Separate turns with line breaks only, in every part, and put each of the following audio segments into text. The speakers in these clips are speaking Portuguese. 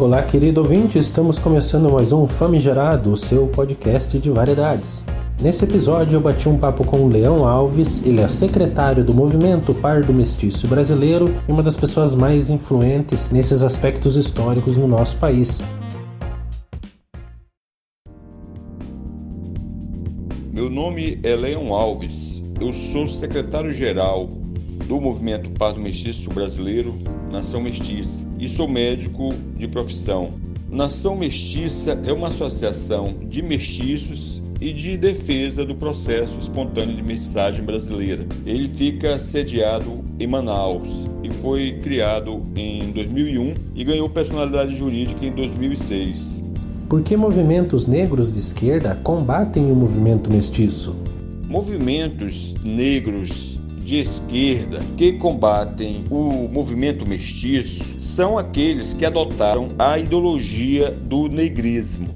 Olá, querido ouvinte, estamos começando mais um Famigerado, o seu podcast de variedades. Nesse episódio eu bati um papo com o Leão Alves, ele é secretário do Movimento Pardo Mestiço Brasileiro e uma das pessoas mais influentes nesses aspectos históricos no nosso país.
Meu nome é Leão Alves, eu sou secretário-geral do Movimento Pardo Mestiço Brasileiro, Nação Mestiça, e sou médico de profissão. Nação Mestiça é uma associação de mestiços e de defesa do processo espontâneo de mestiçagem brasileira. Ele fica sediado em Manaus e foi criado em 2001 e ganhou personalidade jurídica em 2006.
Por que movimentos negros de esquerda combatem o movimento mestiço?
Movimentos negros de esquerda que combatem o movimento mestiço são aqueles que adotaram a ideologia do negrismo.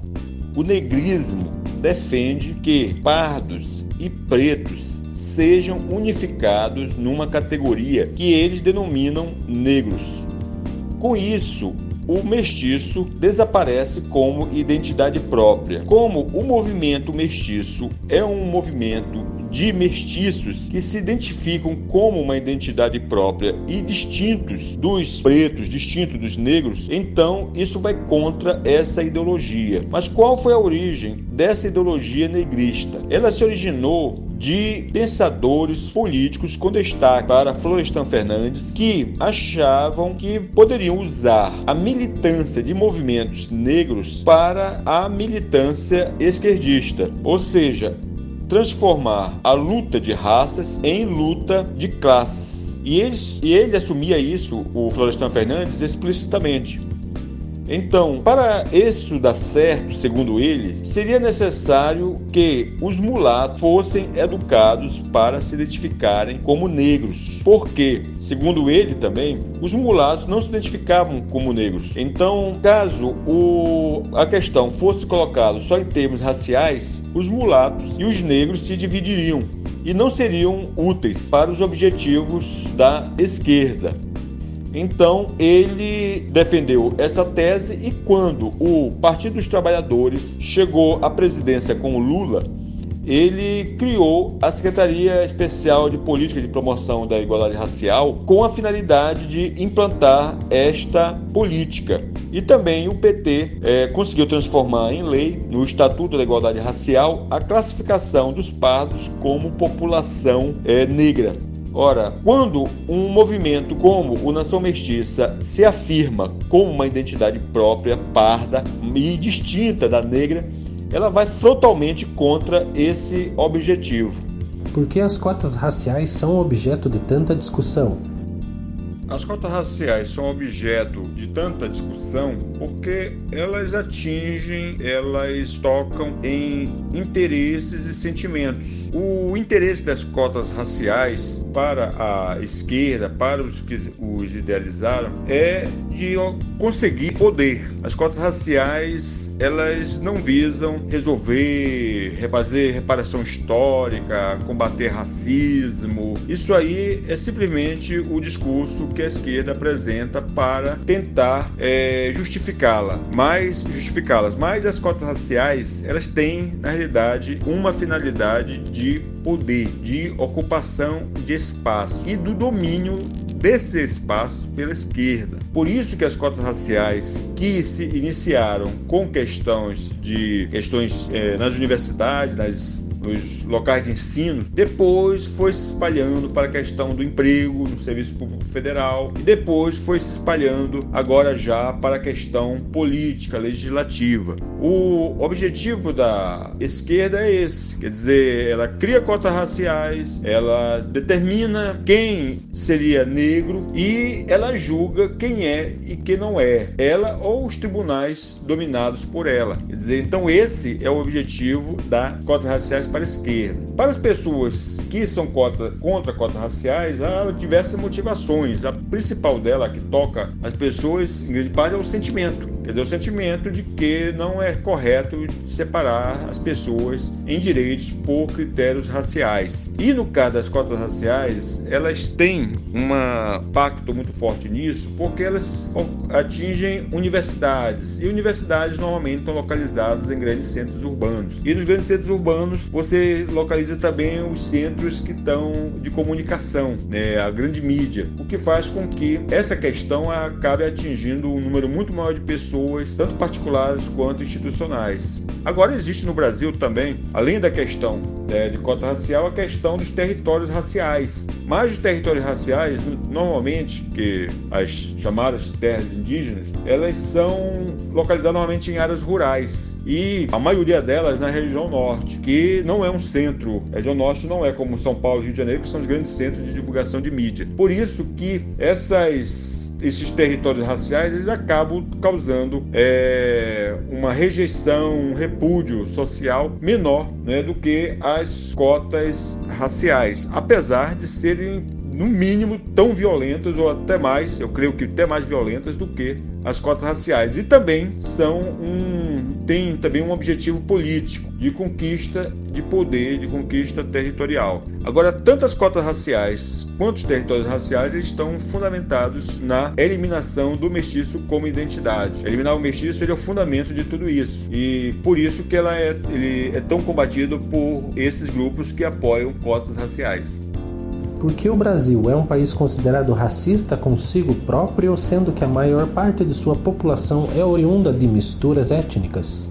O negrismo defende que pardos e pretos sejam unificados numa categoria que eles denominam negros. Com isso, o mestiço desaparece como identidade própria. Como o movimento mestiço é um movimento de mestiços que se identificam como uma identidade própria e distintos dos pretos, distintos dos negros, então isso vai contra essa ideologia. Mas qual foi a origem dessa ideologia negrista? Ela se originou de pensadores políticos com destaque para Florestan Fernandes, que achavam que poderiam usar a militância de movimentos negros para a militância esquerdista, ou seja, transformar a luta de raças em luta de classes. E, eles, e ele assumia isso, o Florestan Fernandes, explicitamente. Então, para isso dar certo, segundo ele, seria necessário que os mulatos fossem educados para se identificarem como negros. Porque, segundo ele também, os mulatos não se identificavam como negros. Então, caso o, a questão fosse colocada só em termos raciais, os mulatos e os negros se dividiriam e não seriam úteis para os objetivos da esquerda. Então ele defendeu essa tese e quando o Partido dos Trabalhadores chegou à presidência com o Lula, ele criou a Secretaria Especial de Política de Promoção da Igualdade Racial com a finalidade de implantar esta política. E também o PT é, conseguiu transformar em lei, no Estatuto da Igualdade Racial, a classificação dos pardos como população é, negra. Ora, quando um movimento como o Nação Mestiça se afirma como uma identidade própria, parda e distinta da negra, ela vai frontalmente contra esse objetivo.
Por que as cotas raciais são objeto de tanta discussão?
As cotas raciais são objeto de tanta discussão porque elas atingem, elas tocam em interesses e sentimentos. O interesse das cotas raciais para a esquerda, para os que os idealizaram, é de conseguir poder. As cotas raciais elas não visam resolver, fazer reparação histórica, combater racismo. Isso aí é simplesmente o discurso que a esquerda apresenta para tentar é, justificá-la, mas justificá-las. Mas as cotas raciais elas têm na realidade uma finalidade de poder, de ocupação de espaço e do domínio desse espaço pela esquerda. Por isso que as cotas raciais que se iniciaram com questões de questões é, nas universidades, nas nos locais de ensino, depois foi se espalhando para a questão do emprego no Serviço Público Federal e depois foi se espalhando agora já para a questão política, legislativa. O objetivo da esquerda é esse, quer dizer, ela cria cotas raciais, ela determina quem seria negro e ela julga quem é e quem não é, ela ou os tribunais dominados por ela. Quer dizer, então esse é o objetivo da cotas raciais para a esquerda. Para as pessoas que são cota, contra cotas raciais, há diversas motivações. A principal dela, que toca as pessoas, em grande parte, é o sentimento Quer dizer, o sentimento de que não é correto separar as pessoas em direitos por critérios raciais. E no caso das cotas raciais, elas têm um pacto muito forte nisso, porque elas atingem universidades. E universidades normalmente estão localizadas em grandes centros urbanos. E nos grandes centros urbanos, você localiza também os centros que estão de comunicação, né, a grande mídia, o que faz com que essa questão acabe atingindo um número muito maior de pessoas, tanto particulares quanto institucionais. Agora existe no Brasil também, além da questão é, de cota racial, a questão dos territórios raciais. Mas os territórios raciais, normalmente, que as chamadas terras indígenas, elas são localizadas normalmente em áreas rurais e a maioria delas na região norte, que não é um centro. A região norte não é como São Paulo e Rio de Janeiro, que são os grandes centros de divulgação de mídia. Por isso que essas esses territórios raciais eles acabam causando é, uma rejeição, um repúdio social menor né, do que as cotas raciais, apesar de serem no mínimo tão violentas ou até mais, eu creio que até mais violentas do que as cotas raciais e também são um tem também um objetivo político de conquista de poder, de conquista territorial. Agora, tanto as cotas raciais quanto os territórios raciais estão fundamentados na eliminação do mestiço como identidade. Eliminar o mestiço é o fundamento de tudo isso e por isso que ela é, ele é tão combatido por esses grupos que apoiam cotas raciais.
Por que o Brasil é um país considerado racista consigo próprio, sendo que a maior parte de sua população é oriunda de misturas étnicas?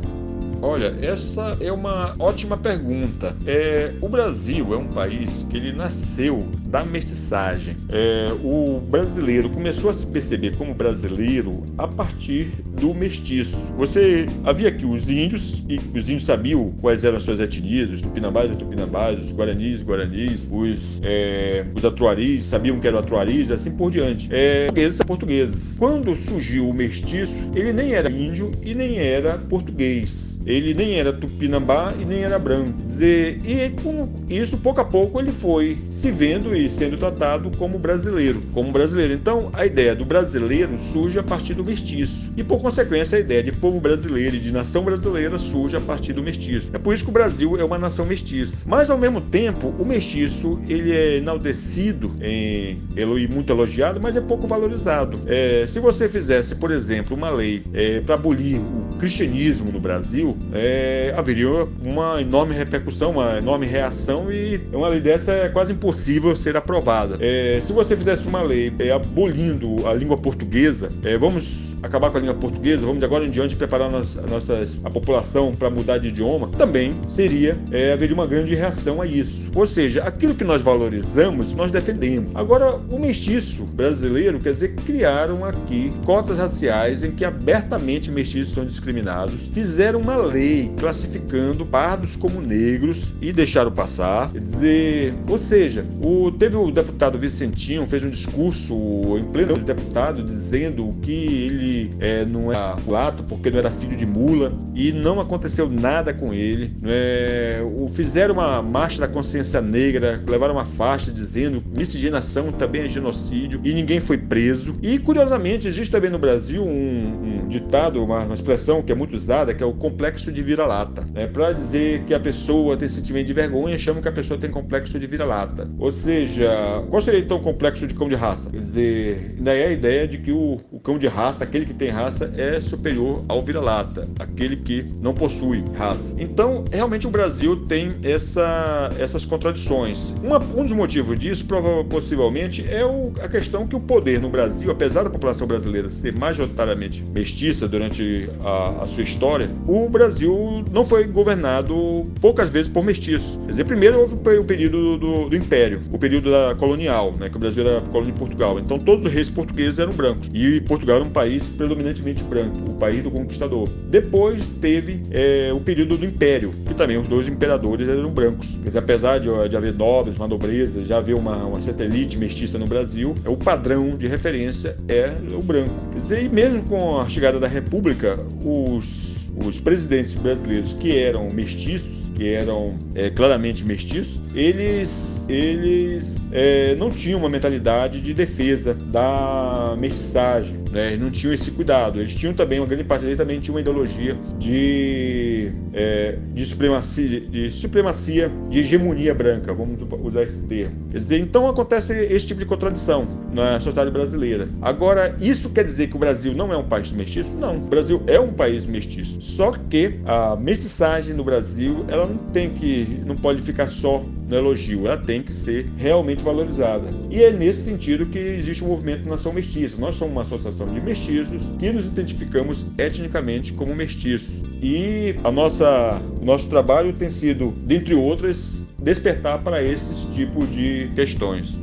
Olha, essa é uma ótima pergunta. É, o Brasil é um país que ele nasceu da mestiçagem. É, o brasileiro começou a se perceber como brasileiro a partir do mestiço. Você havia aqui os índios, e os índios sabiam quais eram as suas etnias, os tupinambás e tupinambás, os guaranis guaranis, os, é, os atuaris sabiam que eram atuaris, e assim por diante. É, portugueses portugueses. Quando surgiu o mestiço, ele nem era índio e nem era português ele nem era tupinambá e nem era branco. E com isso, pouco a pouco, ele foi se vendo e sendo tratado como brasileiro, como brasileiro. Então, a ideia do brasileiro surge a partir do mestiço. E, por consequência, a ideia de povo brasileiro e de nação brasileira surge a partir do mestiço. É por isso que o Brasil é uma nação mestiça. Mas, ao mesmo tempo, o mestiço, ele é enaltecido, em, muito elogiado, mas é pouco valorizado. É, se você fizesse, por exemplo, uma lei é, para abolir o cristianismo no Brasil, é, haveria uma enorme repercussão, uma enorme reação e uma lei dessa é quase impossível ser aprovada. É, se você fizesse uma lei é, abolindo a língua portuguesa, é, vamos acabar com a língua portuguesa, vamos de agora em diante preparar a nossa, a, população para mudar de idioma, também seria, é, haveria uma grande reação a isso. Ou seja, aquilo que nós valorizamos, nós defendemos. Agora, o mestiço brasileiro, quer dizer, criaram aqui cotas raciais em que abertamente mestiços são discriminados, fizeram uma lei classificando pardos como negros e deixaram passar. Quer dizer, ou seja, o, teve o deputado Vicentinho, fez um discurso em pleno deputado dizendo que ele é, não era mulato, porque não era filho de mula, e não aconteceu nada com ele. É, o, fizeram uma marcha da consciência negra, levaram uma faixa dizendo miscigenação também é genocídio, e ninguém foi preso. E, curiosamente, existe também no Brasil um, um ditado, uma, uma, expressão que é muito usada, que é o complexo de vira-lata. Né? Para dizer que a pessoa tem sentimento de vergonha, chamam que a pessoa tem complexo de vira-lata. Ou seja, qual seria então o complexo de cão de raça? Quer dizer, daí é a ideia de que o, o cão de raça, aquele aquele que tem raça é superior ao vira-lata, aquele que não possui raça. Então, realmente o Brasil tem essa, essas contradições. Uma, um dos motivos disso, possivelmente, é o, a questão que o poder no Brasil, apesar da população brasileira ser majoritariamente mestiça durante a, a sua história, o Brasil não foi governado poucas vezes por mestiços. Quer dizer, primeiro houve o período do, do, Império, o período da colonial, né, que o Brasil era colônia de Portugal. Então todos os reis portugueses eram brancos. E Portugal era um país predominantemente branco, o país do conquistador. Depois teve é, o período do Império, que também os dois imperadores eram brancos. Quer dizer, apesar de, de haver nobres, uma nobreza, já haver uma, uma satélite mestiça no Brasil, é, o padrão de referência é o branco. Quer dizer, e mesmo com a chegada da República, os, os presidentes brasileiros que eram mestiços, que eram é, claramente mestiços, eles, eles é, não tinham uma mentalidade de defesa da mestiçagem, né? Não tinham esse cuidado. Eles tinham também, uma grande parte deles também tinha uma ideologia de, é, de, supremacia, de supremacia, de hegemonia branca, vamos usar esse termo. Quer dizer, então acontece esse tipo de contradição na sociedade brasileira. Agora, isso quer dizer que o Brasil não é um país mestiço? Não. O Brasil é um país mestiço. Só que a mestiçagem no Brasil, ela não tem que, não pode ficar só no elogio, ela tem que ser realmente valorizada. E é nesse sentido que existe o movimento Nação Mestiça. Nós somos uma associação de mestiços que nos identificamos etnicamente como mestiços. E a nossa, o nosso trabalho tem sido, dentre outras, despertar para esses tipos de questões.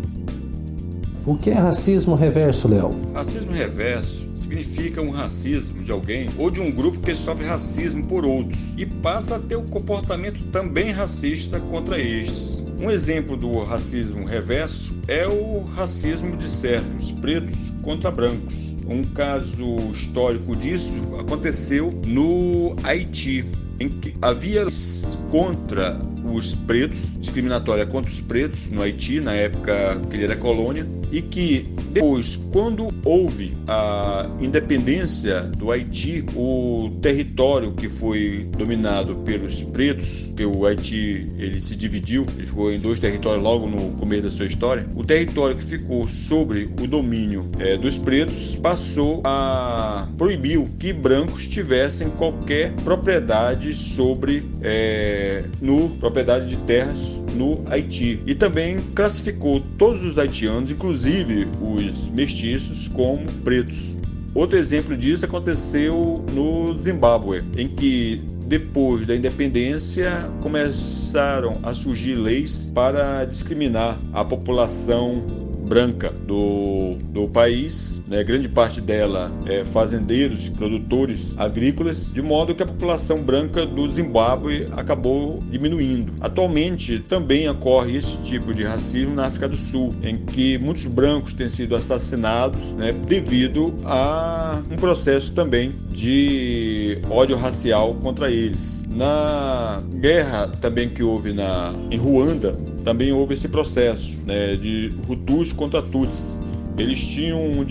O que é racismo reverso, Léo?
Racismo reverso significa um racismo de alguém ou de um grupo que sofre racismo por outros e passa a ter um comportamento também racista contra estes. Um exemplo do racismo reverso é o racismo de certos pretos contra brancos. Um caso histórico disso aconteceu no Haiti, em que havia contra os pretos, discriminatória contra os pretos no Haiti, na época que ele era colônia, e que depois, quando houve a independência do Haiti, o território que foi dominado pelos pretos, que o Haiti ele se dividiu, ele ficou em dois territórios logo no começo da sua história, o território que ficou sobre o domínio é, dos pretos passou a proibir que brancos tivessem qualquer propriedade sobre é, no de terras no Haiti e também classificou todos os haitianos, inclusive os mestiços, como pretos. Outro exemplo disso aconteceu no Zimbábue, em que depois da independência começaram a surgir leis para discriminar a população branca do, do país, né? grande parte dela é fazendeiros, produtores agrícolas, de modo que a população branca do Zimbábue acabou diminuindo. Atualmente também ocorre esse tipo de racismo na África do Sul, em que muitos brancos têm sido assassinados né, devido a um processo também de ódio racial contra eles. Na guerra também que houve na, em Ruanda, também houve esse processo né, de Hutus contra Tutsis. Eles tinham,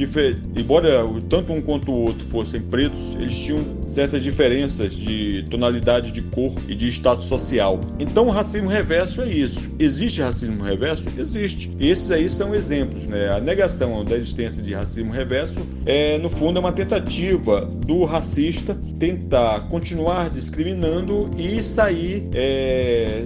embora tanto um quanto o outro fossem pretos, eles tinham certas diferenças de tonalidade de cor e de status social. Então, o racismo reverso é isso. Existe racismo reverso? Existe. Esses aí são exemplos. Né? A negação da existência de racismo reverso é, no fundo, é uma tentativa do racista tentar continuar discriminando e sair é,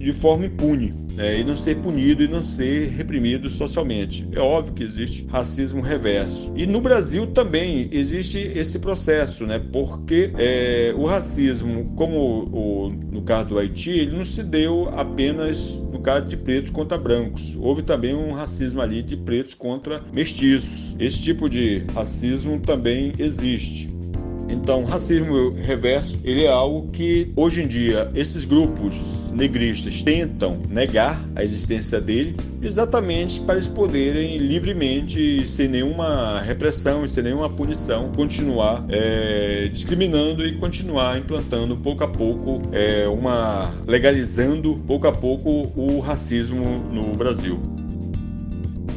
de forma impune né, e não ser punido e não ser reprimido socialmente. É óbvio que existe racismo reverso. E no Brasil também existe esse processo, né, porque é, o racismo, como o, no caso do Haiti, ele não se deu apenas no caso de pretos contra brancos. Houve também um racismo ali de pretos contra mestiços. Esse tipo de racismo também existe. Então, racismo reverso, ele é algo que hoje em dia esses grupos negristas tentam negar a existência dele, exatamente para eles poderem livremente, sem nenhuma repressão e sem nenhuma punição, continuar é, discriminando e continuar implantando pouco a pouco é, uma legalizando pouco a pouco o racismo no Brasil.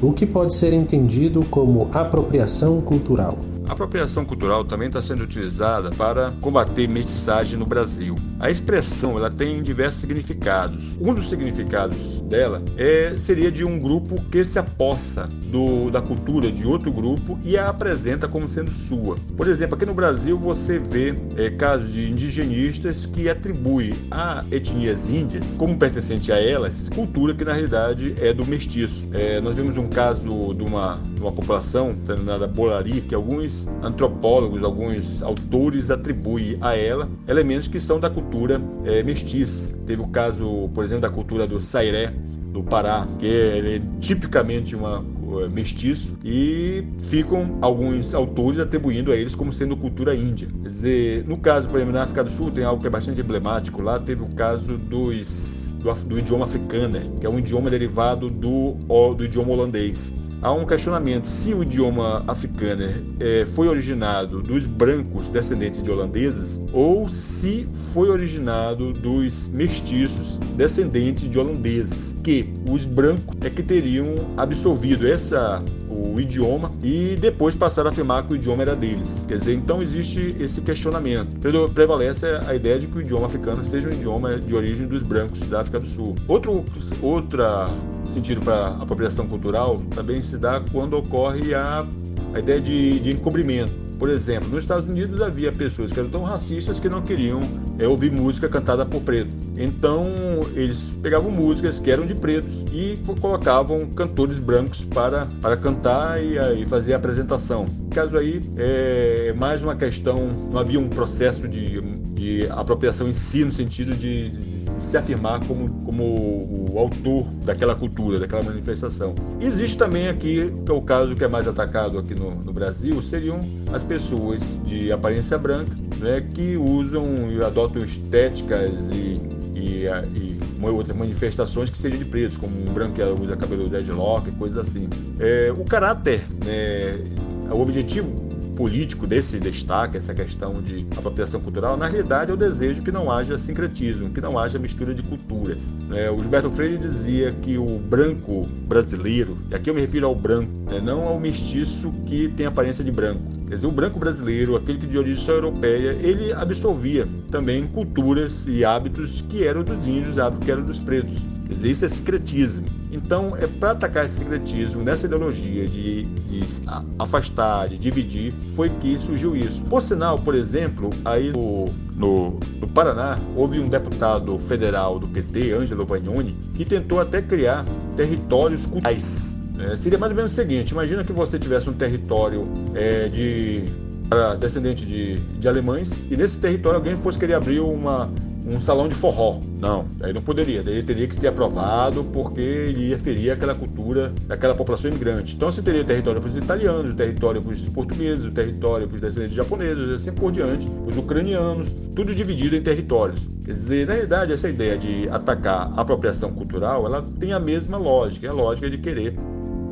O que pode ser entendido como apropriação cultural?
A apropriação cultural também está sendo utilizada para combater mestiçagem no Brasil. A expressão ela tem diversos significados. Um dos significados dela é, seria de um grupo que se apossa do, da cultura de outro grupo e a apresenta como sendo sua. Por exemplo, aqui no Brasil você vê é, casos de indigenistas que atribuem a etnias índias, como pertencente a elas, cultura que na realidade é do mestiço. É, nós vemos um caso de uma, uma população denominada Bolari, que alguns antropólogos, alguns autores atribuem a ela elementos que são da cultura é, mestiça. Teve o caso, por exemplo, da cultura do Sairé, do Pará, que é, é tipicamente uma é, mestiço e ficam alguns autores atribuindo a eles como sendo cultura índia. Quer dizer, no caso, por exemplo, na África do Sul tem algo que é bastante emblemático. Lá teve o caso dos do, do, idioma africano, que é um idioma derivado do, do idioma holandês há um questionamento se o idioma africano é, foi originado dos brancos descendentes de holandeses ou se foi originado dos mestiços descendentes de holandeses, que os brancos é que teriam absorvido essa o idioma e depois passaram a afirmar que o idioma era deles. Quer dizer, então existe esse questionamento. Prevalece a ideia de que o idioma africano seja um idioma de origem dos brancos da África do Sul. Outro outra sentido para apropriação cultural também se dá quando ocorre a, a ideia de, de encobrimento. Por exemplo, nos Estados Unidos havia pessoas que eram tão racistas que não queriam é, ouvir música cantada por preto. Então eles pegavam músicas que eram de pretos e colocavam cantores brancos para, para cantar e, e fazer a apresentação. No caso aí é mais uma questão, não havia um processo de, de apropriação em si, no sentido de, de se afirmar como, como o autor daquela cultura, daquela manifestação. Existe também aqui, que é o caso que é mais atacado aqui no, no Brasil, seriam as pessoas de aparência branca, né, que usam e adotam estéticas e, e, e outras manifestações que sejam de pretos, como um branco que usa cabelo dreadlock, coisas assim. É, o caráter, né, o objetivo político desse destaque, essa questão de apropriação cultural, na realidade é o desejo que não haja sincretismo, que não haja mistura de culturas. É, o Gilberto Freire dizia que o branco brasileiro, e aqui eu me refiro ao branco, né, não ao mestiço que tem aparência de branco, Quer dizer, o branco brasileiro, aquele que de origem só europeia, ele absorvia também culturas e hábitos que eram dos índios, hábitos que eram dos pretos. Quer dizer, isso é secretismo. Então, é para atacar esse secretismo, nessa ideologia de, de, afastar, de dividir, foi que surgiu isso. Por sinal, por exemplo, aí no, no, no Paraná, houve um deputado federal do PT, Ângelo Vagnoni, que tentou até criar territórios culturais. É, seria mais ou menos o seguinte: imagina que você tivesse um território é, de descendente de, de alemães e nesse território alguém fosse querer abrir uma um salão de forró. Não, aí não poderia. Daí teria que ser aprovado porque ele ferir aquela cultura daquela população imigrante. Então você teria território para os italianos, território para os portugueses, território para os descendentes japoneses, assim por diante, os ucranianos, tudo dividido em territórios. Quer dizer, na verdade, essa ideia de atacar a apropriação cultural, ela tem a mesma lógica, é a lógica de querer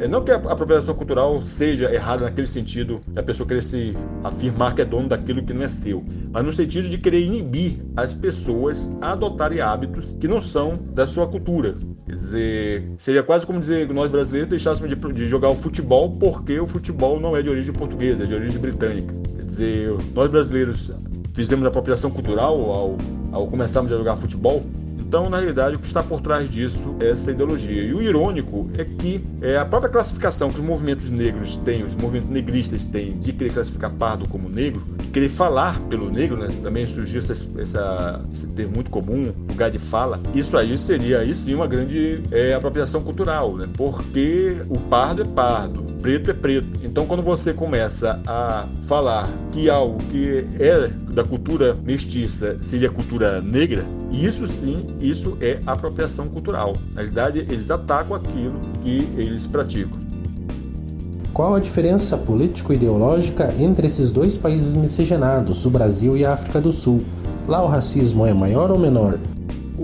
não que a apropriação cultural seja errada naquele sentido da pessoa querer se afirmar que é dono daquilo que não é seu, mas no sentido de querer inibir as pessoas a adotarem hábitos que não são da sua cultura. Quer dizer, seria quase como dizer que nós brasileiros deixássemos de, de jogar o futebol porque o futebol não é de origem portuguesa, é de origem britânica. Quer dizer, nós brasileiros fizemos apropriação cultural ao, ao começarmos a jogar futebol então, na realidade, o que está por trás disso é essa ideologia. E o irônico é que é, a própria classificação que os movimentos negros têm, os movimentos negristas têm, de querer classificar pardo como negro, de querer falar pelo negro, né? também surgiu essa, essa, esse termo muito comum, lugar de fala, isso aí seria aí sim uma grande é, apropriação cultural, né? porque o pardo é pardo, preto é preto. Então, quando você começa a falar que algo que é da cultura mestiça seria cultura negra, isso sim, isso é apropriação cultural. Na realidade, eles atacam aquilo que eles praticam.
Qual a diferença político-ideológica entre esses dois países miscigenados, o Brasil e a África do Sul? Lá o racismo é maior ou menor?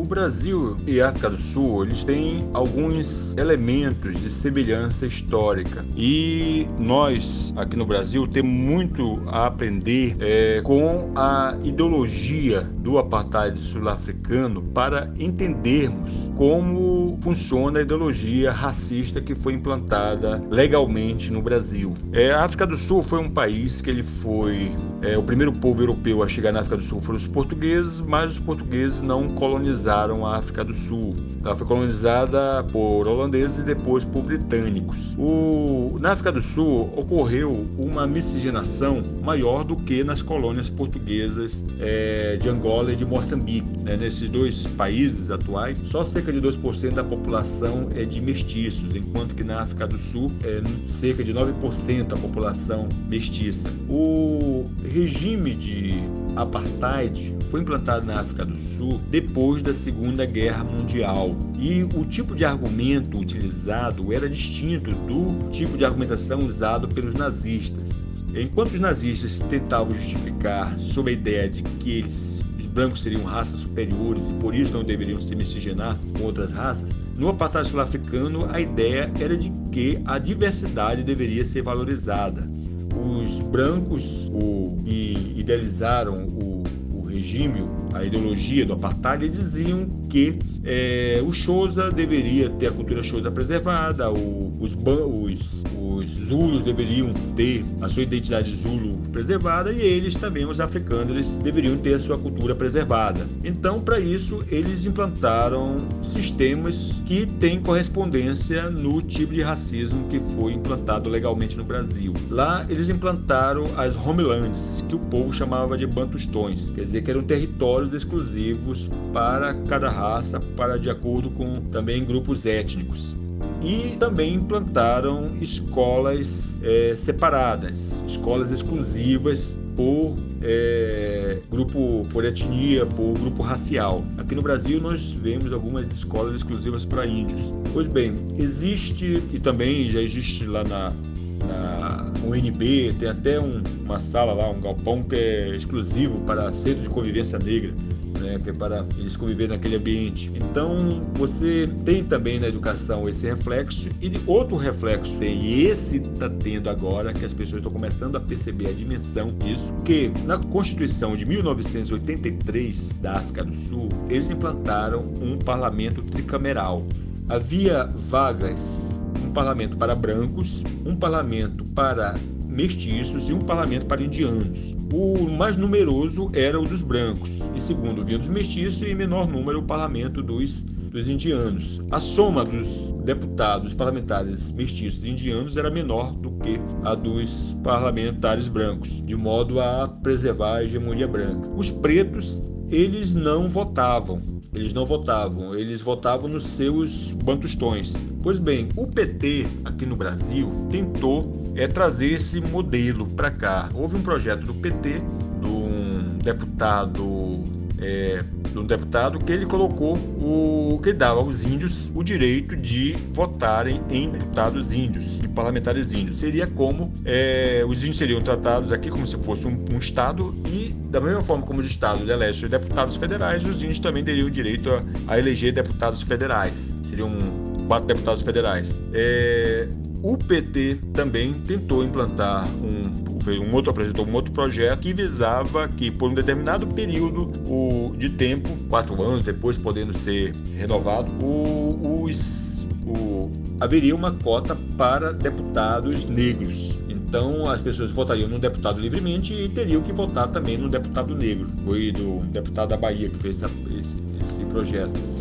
Brasil e a África do Sul, eles têm alguns elementos de semelhança histórica. E nós, aqui no Brasil, temos muito a aprender é, com a ideologia do apartheid sul-africano para entendermos como funciona a ideologia racista que foi implantada legalmente no Brasil. É, a África do Sul foi um país que ele foi é, o primeiro povo europeu a chegar na África do Sul foram os portugueses, mas os portugueses não colonizaram colonizaram a África do Sul. Ela foi colonizada por holandeses e depois por britânicos. O, na África do Sul ocorreu uma miscigenação maior do que nas colônias portuguesas é, de Angola e de Moçambique. Né? Nesses dois países atuais, só cerca de 2% da população é de mestiços, enquanto que na África do Sul é cerca de 9% a população mestiça. O regime de apartheid foi implantado na África do Sul depois da Segunda Guerra Mundial. E o tipo de argumento utilizado era distinto do tipo de argumentação usado pelos nazistas. Enquanto os nazistas tentavam justificar sob a ideia de que eles brancos seriam raças superiores e por isso não deveriam se miscigenar com outras raças, no apartheid sul-africano a ideia era de que a diversidade deveria ser valorizada. Os brancos o, que idealizaram o, regime, a ideologia do apartheid, diziam que é, o Xhosa deveria ter a cultura Xhosa preservada, o, os, os, Zulus deveriam ter a sua identidade Zulu preservada e eles também, os africanos, deveriam ter a sua cultura preservada. Então, para isso, eles implantaram sistemas que têm correspondência no tipo de racismo que foi implantado legalmente no Brasil. Lá, eles implantaram as homelands, que o povo chamava de bantustões, quer dizer que eram territórios exclusivos para cada raça, para de acordo com também grupos étnicos. E também implantaram escolas é, separadas, escolas exclusivas por é, grupo por etnia, por grupo racial. Aqui no Brasil nós vemos algumas escolas exclusivas para índios. Pois bem, existe e também já existe lá na, na UNB, tem até um, uma sala lá, um galpão que é exclusivo para centro de convivência negra né, para eles conviverem naquele ambiente. Então, você tem também na educação esse reflexo e outro reflexo tem, e esse está tendo agora, que as pessoas estão começando a perceber a dimensão disso, que na Constituição de 1983 da África do Sul, eles implantaram um parlamento tricameral. Havia vagas, um parlamento para brancos, um parlamento para mestiços e um parlamento para indianos. O mais numeroso era o dos brancos, e segundo vinha dos mestiços, e menor número o parlamento dos, dos indianos. A soma dos deputados parlamentares mestiços indianos era menor do que a dos parlamentares brancos, de modo a preservar a hegemonia branca. Os pretos, eles não votavam, eles não votavam, eles votavam nos seus bantustões. Pois bem, o PT aqui no Brasil tentou é, trazer esse modelo para cá. Houve um projeto do PT, de um deputado é, um deputado que ele colocou o que dava aos índios o direito de votarem em deputados índios e parlamentares índios. Seria como é, os índios seriam tratados aqui como se fosse um, um, estado e da mesma forma como os estados elegem deputados federais, os índios também teriam o direito a, a eleger deputados federais. Seriam quatro deputados federais. É, o PT também tentou implantar um um outro apresentou um outro projeto que visava que por um determinado período o, de tempo, quatro anos depois podendo ser renovado, o, os, o, haveria uma cota para deputados negros. Então as pessoas votariam num deputado livremente e teriam que votar também num deputado negro. Foi do deputado da Bahia que fez essa, esse, esse projeto.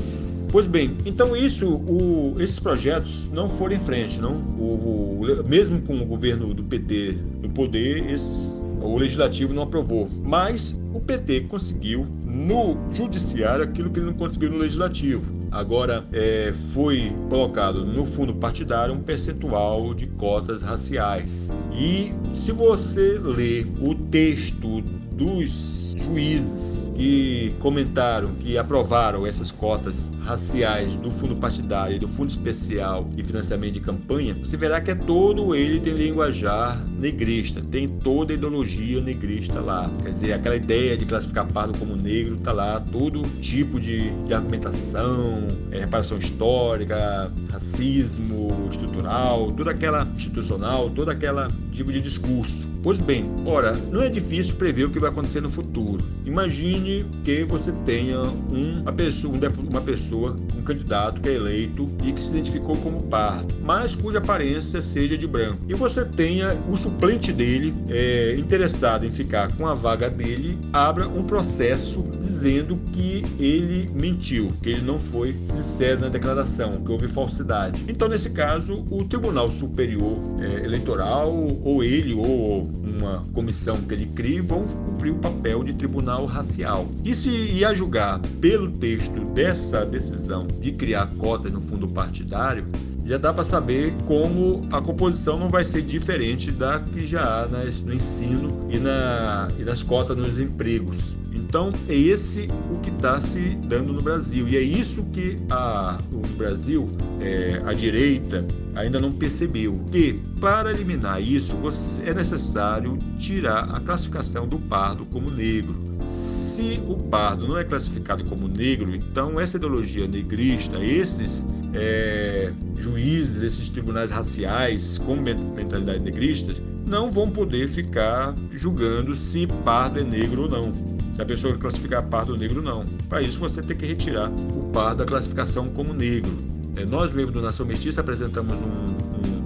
Pois bem, então isso, o, esses projetos não foram em frente, não. O, o, mesmo com o governo do PT no poder, esses, o legislativo não aprovou. Mas o PT conseguiu no judiciário aquilo que ele não conseguiu no legislativo. Agora é, foi colocado no fundo partidário um percentual de cotas raciais. E se você ler o texto dos juízes que comentaram que aprovaram essas cotas raciais do fundo partidário, do fundo especial e financiamento de campanha, você verá que é todo ele tem linguajar negrista, tem toda a ideologia negrista lá. Quer dizer, aquela ideia de classificar pardo como negro tá lá, todo tipo de, de argumentação, é, reparação histórica, racismo estrutural, toda aquela institucional, toda aquela tipo de discurso. Pois bem, ora, não é difícil prever o que vai acontecer no futuro. Imagine que você tenha um, uma, pessoa, uma pessoa, um candidato que é eleito e que se identificou como pardo, mas cuja aparência seja de branco. E você tenha o suplente dele é, interessado em ficar com a vaga dele, abra um processo dizendo que ele mentiu, que ele não foi sincero na declaração, que houve falsidade. Então, nesse caso, o Tribunal Superior é, Eleitoral, ou ele, ou uma comissão que ele crie, vão cumprir o papel de tribunal racial. E se ia julgar pelo texto dessa decisão de criar cotas no fundo partidário, já dá para saber como a composição não vai ser diferente da que já há no ensino e, na, e nas cotas nos empregos. Então, é esse o que está se dando no Brasil. E é isso que a, o Brasil, é, a direita, ainda não percebeu. Que para eliminar isso, você, é necessário tirar a classificação do pardo como negro. Se o pardo não é classificado como negro, então essa ideologia negrista, esses é, juízes desses tribunais raciais com mentalidade negrista não vão poder ficar julgando se pardo é negro ou não. Se a pessoa classificar pardo ou negro, não. Para isso, você tem que retirar o pardo da classificação como negro. É, nós, mesmo do Nação Mestiça, apresentamos um, um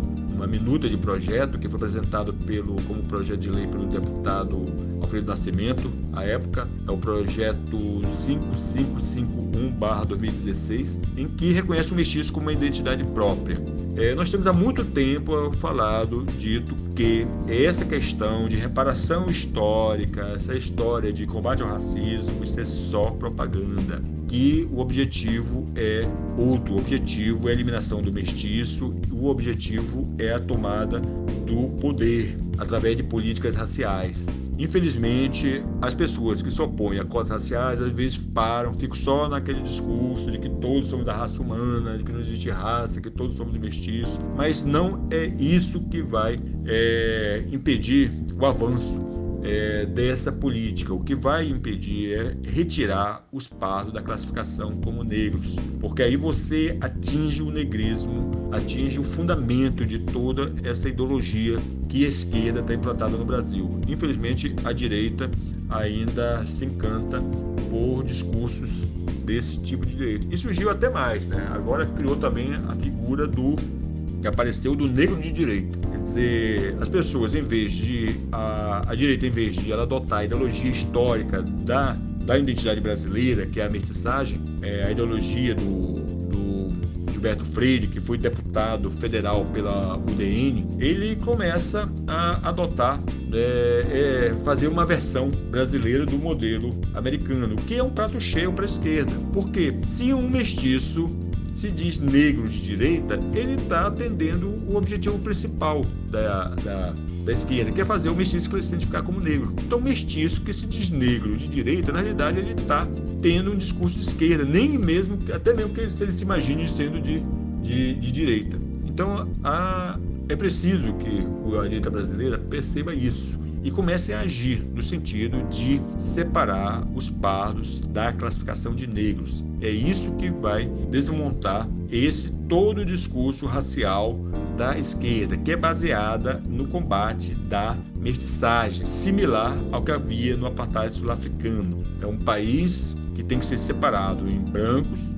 uma minuta de projeto que foi apresentado pelo, como projeto de lei pelo deputado Alfredo Nascimento, à época, é o projeto 5551-2016, em que reconhece o mestiço como uma identidade própria. É, nós temos há muito tempo falado, dito que essa questão de reparação histórica, essa história de combate ao racismo, isso é só propaganda que o objetivo é outro. O objetivo é a eliminação do mestiço, o objetivo é a tomada do poder através de políticas raciais. Infelizmente, as pessoas que se opõem a cotas raciais às vezes param, ficam só naquele discurso de que todos somos da raça humana, de que não existe raça, que todos somos mestiços, mas não é isso que vai é, impedir o avanço é, dessa política. O que vai impedir é retirar os pardos da classificação como negros, porque aí você atinge o negrismo, atinge o fundamento de toda essa ideologia que a esquerda está implantada no Brasil. Infelizmente, a direita ainda se encanta por discursos desse tipo de direito. E surgiu até mais, né? Agora criou também a figura do que apareceu do negro de direita. Quer dizer, as pessoas, em vez de. A, a direita, em vez de ela adotar a ideologia histórica da, da identidade brasileira, que é a mestiçagem, é, a ideologia do, do Gilberto Freire, que foi deputado federal pela UDN, ele começa a adotar, é, é, fazer uma versão brasileira do modelo americano, que é um prato cheio para a esquerda. Porque se um mestiço se diz negro de direita, ele está atendendo o objetivo principal da, da, da, esquerda, que é fazer o mestiço se identificar como negro. Então, mestiço que se diz negro de direita, na realidade, ele está tendo um discurso de esquerda, nem mesmo, até mesmo que ele, ele se imagine sendo de, de, de direita. Então, a, é preciso que a direita brasileira perceba isso e comecem a agir no sentido de separar os pardos da classificação de negros. É isso que vai desmontar esse todo o discurso racial da esquerda, que é baseada no combate da mestiçagem, similar ao que havia no apartheid sul-africano. É um país que tem que ser separado em brancos,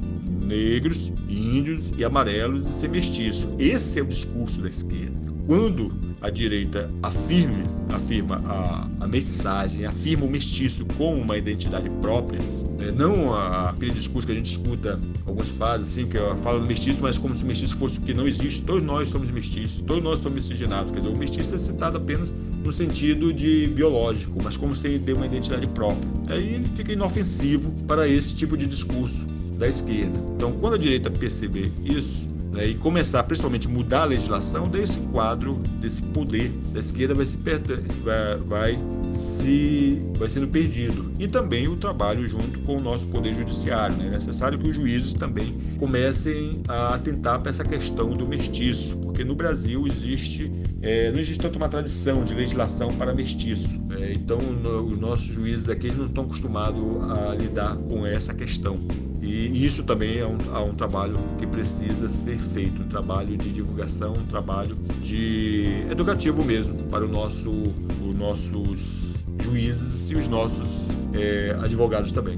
negros, índios e amarelos e ser mestiço. Esse é o discurso da esquerda. Quando a direita afirme, afirma a, a mestiçagem, afirma o mestiço como uma identidade própria, né? não a, aquele discurso que a gente escuta alguns fazem, assim, que fala do mestiço, mas como se o mestiço fosse o que não existe, todos nós somos mestiços, todos nós somos miscigenados, quer dizer, o mestiço é citado apenas no sentido de biológico, mas como se ele dê uma identidade própria. Aí ele fica inofensivo para esse tipo de discurso da esquerda. Então, quando a direita perceber isso, né, e começar principalmente mudar a legislação, desse quadro, desse poder da esquerda vai se, vai, vai, se, vai sendo perdido. E também o trabalho junto com o nosso poder judiciário. Né? É necessário que os juízes também comecem a atentar para essa questão do mestiço, porque no Brasil existe é, não existe tanto uma tradição de legislação para mestiço. Né? Então, no, os nossos juízes aqui não estão acostumados a lidar com essa questão. E isso também é um, é um, trabalho que precisa ser feito, um trabalho de divulgação, um trabalho de educativo mesmo para o nosso, os nossos juízes e os nossos é, advogados também.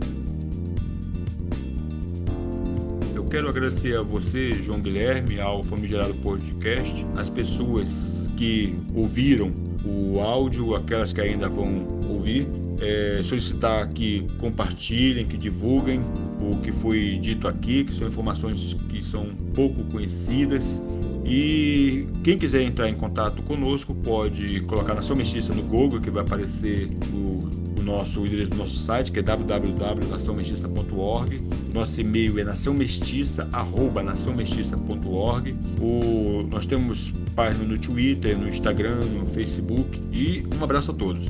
Eu quero agradecer a você, João Guilherme, ao Famigerado Podcast, as pessoas que ouviram o áudio, aquelas que ainda vão ouvir, é, solicitar que compartilhem, que divulguem o que foi dito aqui, que são informações que são pouco conhecidas. E quem quiser entrar em contato conosco pode colocar Nação Mestiça no Google, que vai aparecer o, o nosso o endereço do nosso site, que é www.naçãomestiça.org. Nosso e-mail é naçãomestiça@naçãomestiça.org. O nós temos página no Twitter, no Instagram, no Facebook e um abraço a todos.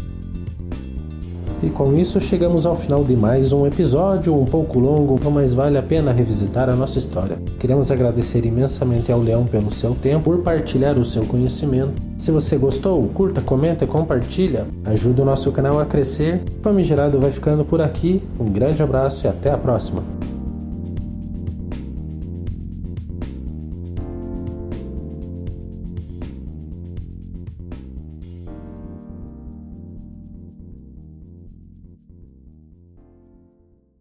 E com isso chegamos ao final de mais um episódio, um pouco longo, mas vale a pena revisitar a nossa história. Queremos agradecer imensamente ao Leão pelo seu tempo, por partilhar o seu conhecimento. Se você gostou, curta, comenta e compartilha. Ajude o nosso canal a crescer. Famigerado vai ficando por aqui. Um grande abraço e até a próxima.